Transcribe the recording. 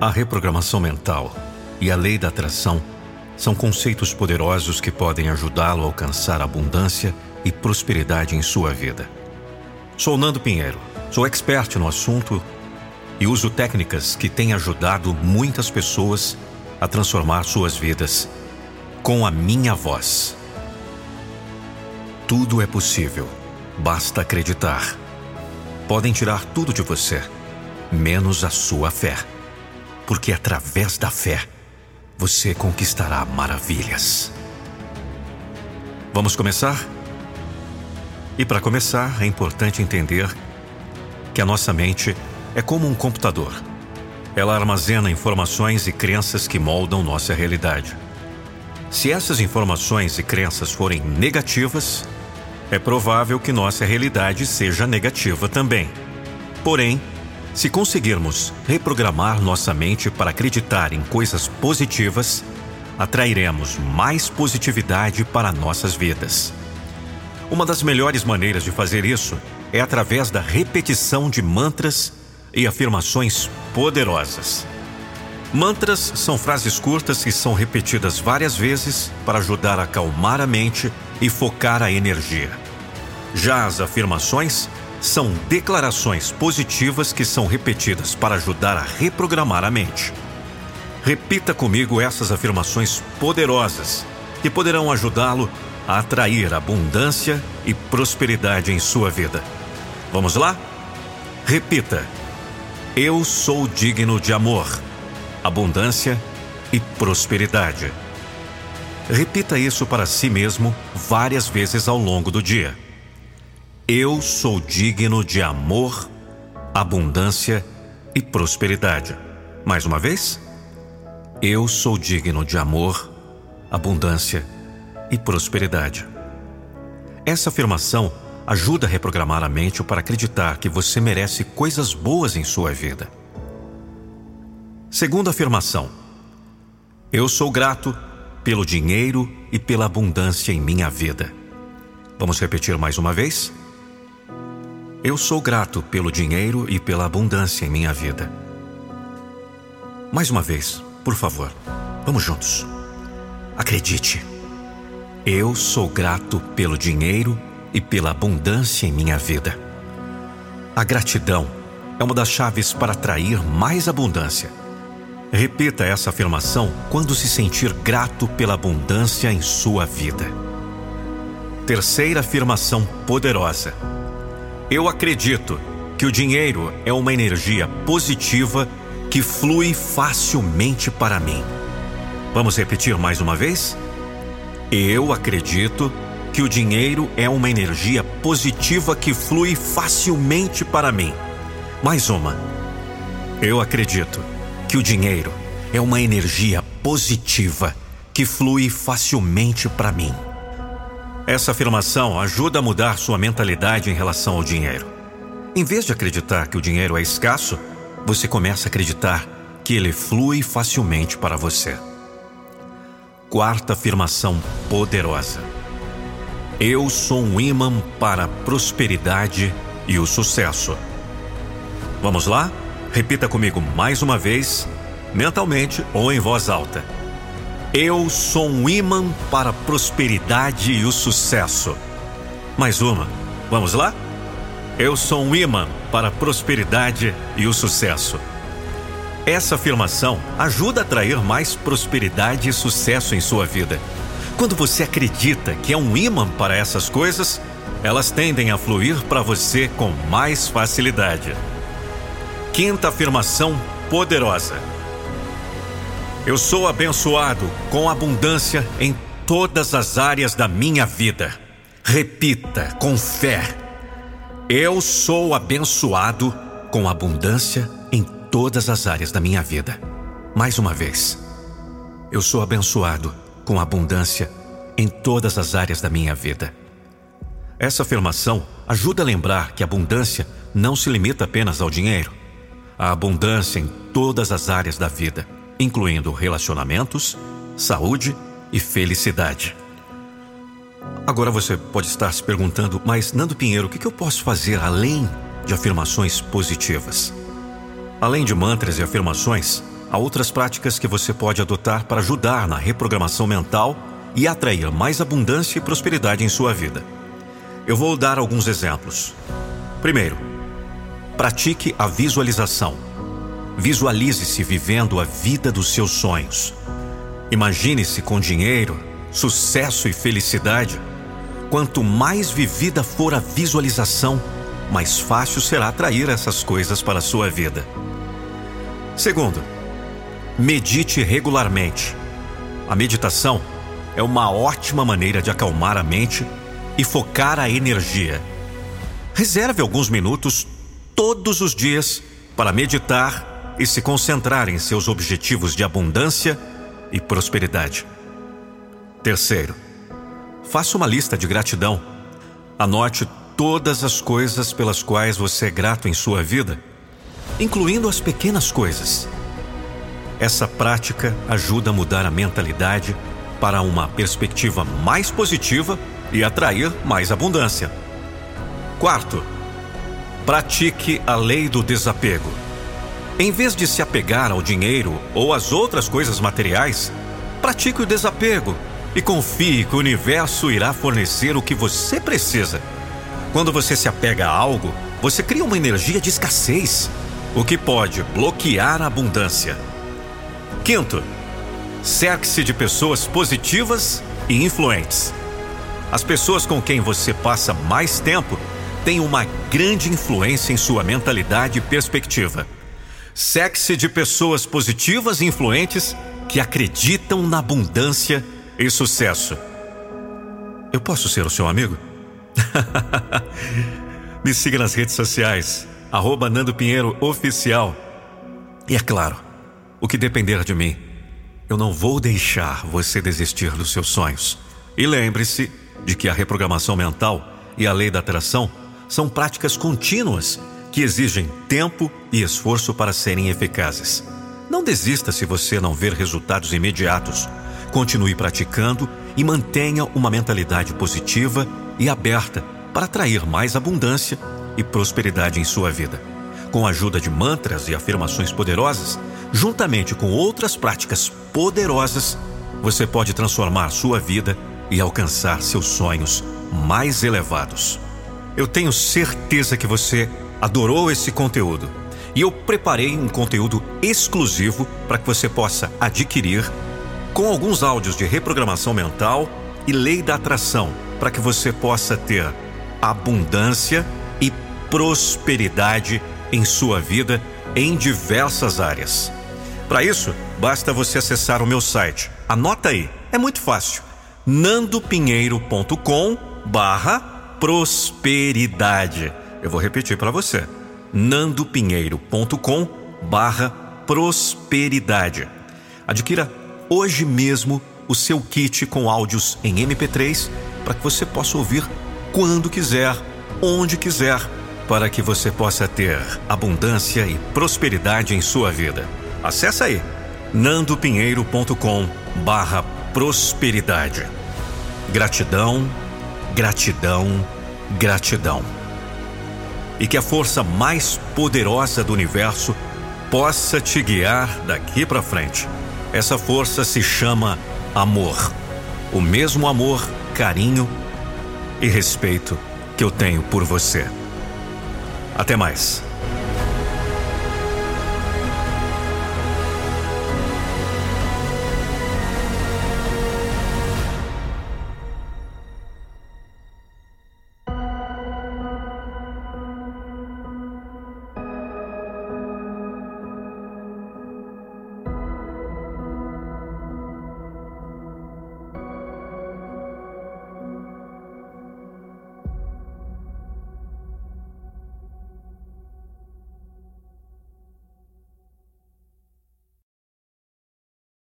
A reprogramação mental e a lei da atração são conceitos poderosos que podem ajudá-lo a alcançar abundância e prosperidade em sua vida. Sou Nando Pinheiro, sou expert no assunto e uso técnicas que têm ajudado muitas pessoas a transformar suas vidas com a minha voz. Tudo é possível, basta acreditar. Podem tirar tudo de você, menos a sua fé porque através da fé você conquistará maravilhas. Vamos começar? E para começar, é importante entender que a nossa mente é como um computador. Ela armazena informações e crenças que moldam nossa realidade. Se essas informações e crenças forem negativas, é provável que nossa realidade seja negativa também. Porém, se conseguirmos reprogramar nossa mente para acreditar em coisas positivas, atrairemos mais positividade para nossas vidas. Uma das melhores maneiras de fazer isso é através da repetição de mantras e afirmações poderosas. Mantras são frases curtas que são repetidas várias vezes para ajudar a acalmar a mente e focar a energia. Já as afirmações são declarações positivas que são repetidas para ajudar a reprogramar a mente. Repita comigo essas afirmações poderosas que poderão ajudá-lo a atrair abundância e prosperidade em sua vida. Vamos lá? Repita: Eu sou digno de amor, abundância e prosperidade. Repita isso para si mesmo várias vezes ao longo do dia. Eu sou digno de amor, abundância e prosperidade. Mais uma vez. Eu sou digno de amor, abundância e prosperidade. Essa afirmação ajuda a reprogramar a mente para acreditar que você merece coisas boas em sua vida. Segunda afirmação: Eu sou grato pelo dinheiro e pela abundância em minha vida. Vamos repetir mais uma vez? Eu sou grato pelo dinheiro e pela abundância em minha vida. Mais uma vez, por favor, vamos juntos. Acredite. Eu sou grato pelo dinheiro e pela abundância em minha vida. A gratidão é uma das chaves para atrair mais abundância. Repita essa afirmação quando se sentir grato pela abundância em sua vida. Terceira afirmação poderosa eu acredito que o dinheiro é uma energia positiva que flui facilmente para mim. Vamos repetir mais uma vez? Eu acredito que o dinheiro é uma energia positiva que flui facilmente para mim. Mais uma. Eu acredito que o dinheiro é uma energia positiva que flui facilmente para mim. Essa afirmação ajuda a mudar sua mentalidade em relação ao dinheiro. Em vez de acreditar que o dinheiro é escasso, você começa a acreditar que ele flui facilmente para você. Quarta afirmação poderosa. Eu sou um imã para a prosperidade e o sucesso. Vamos lá? Repita comigo mais uma vez, mentalmente ou em voz alta. Eu sou um imã para a prosperidade e o sucesso. Mais uma. Vamos lá? Eu sou um imã para a prosperidade e o sucesso. Essa afirmação ajuda a atrair mais prosperidade e sucesso em sua vida. Quando você acredita que é um imã para essas coisas, elas tendem a fluir para você com mais facilidade. Quinta afirmação poderosa. Eu sou abençoado com abundância em todas as áreas da minha vida. Repita com fé. Eu sou abençoado com abundância em todas as áreas da minha vida. Mais uma vez. Eu sou abençoado com abundância em todas as áreas da minha vida. Essa afirmação ajuda a lembrar que abundância não se limita apenas ao dinheiro. A abundância em todas as áreas da vida incluindo relacionamentos, saúde e felicidade. Agora você pode estar se perguntando, mas Nando Pinheiro, o que eu posso fazer além de afirmações positivas? Além de mantras e afirmações, há outras práticas que você pode adotar para ajudar na reprogramação mental e atrair mais abundância e prosperidade em sua vida. Eu vou dar alguns exemplos. Primeiro, pratique a visualização. Visualize-se vivendo a vida dos seus sonhos. Imagine-se com dinheiro, sucesso e felicidade. Quanto mais vivida for a visualização, mais fácil será atrair essas coisas para a sua vida. Segundo, medite regularmente. A meditação é uma ótima maneira de acalmar a mente e focar a energia. Reserve alguns minutos todos os dias para meditar e se concentrar em seus objetivos de abundância e prosperidade. Terceiro, faça uma lista de gratidão. Anote todas as coisas pelas quais você é grato em sua vida, incluindo as pequenas coisas. Essa prática ajuda a mudar a mentalidade para uma perspectiva mais positiva e atrair mais abundância. Quarto, pratique a lei do desapego. Em vez de se apegar ao dinheiro ou às outras coisas materiais, pratique o desapego e confie que o universo irá fornecer o que você precisa. Quando você se apega a algo, você cria uma energia de escassez, o que pode bloquear a abundância. Quinto, cerque-se de pessoas positivas e influentes. As pessoas com quem você passa mais tempo têm uma grande influência em sua mentalidade e perspectiva. Cerque-se de pessoas positivas e influentes que acreditam na abundância e sucesso. Eu posso ser o seu amigo? Me siga nas redes sociais, arroba Nando Pinheiro Oficial. E é claro, o que depender de mim, eu não vou deixar você desistir dos seus sonhos. E lembre-se de que a reprogramação mental e a lei da atração são práticas contínuas que exigem tempo e esforço para serem eficazes. Não desista se você não ver resultados imediatos. Continue praticando e mantenha uma mentalidade positiva e aberta para atrair mais abundância e prosperidade em sua vida. Com a ajuda de mantras e afirmações poderosas, juntamente com outras práticas poderosas, você pode transformar sua vida e alcançar seus sonhos mais elevados. Eu tenho certeza que você adorou esse conteúdo e eu preparei um conteúdo exclusivo para que você possa adquirir com alguns áudios de reprogramação mental e lei da atração para que você possa ter abundância e prosperidade em sua vida em diversas áreas. Para isso, basta você acessar o meu site. Anota aí, é muito fácil. nandopinheiro.com barra prosperidade. Eu vou repetir para você. nandopinheiro.com barra prosperidade. Adquira hoje mesmo o seu kit com áudios em MP3 para que você possa ouvir quando quiser, onde quiser, para que você possa ter abundância e prosperidade em sua vida. Acesse aí nandopinheiro.com barra prosperidade. Gratidão, gratidão, gratidão. E que a força mais poderosa do universo possa te guiar daqui para frente. Essa força se chama amor. O mesmo amor, carinho e respeito que eu tenho por você. Até mais.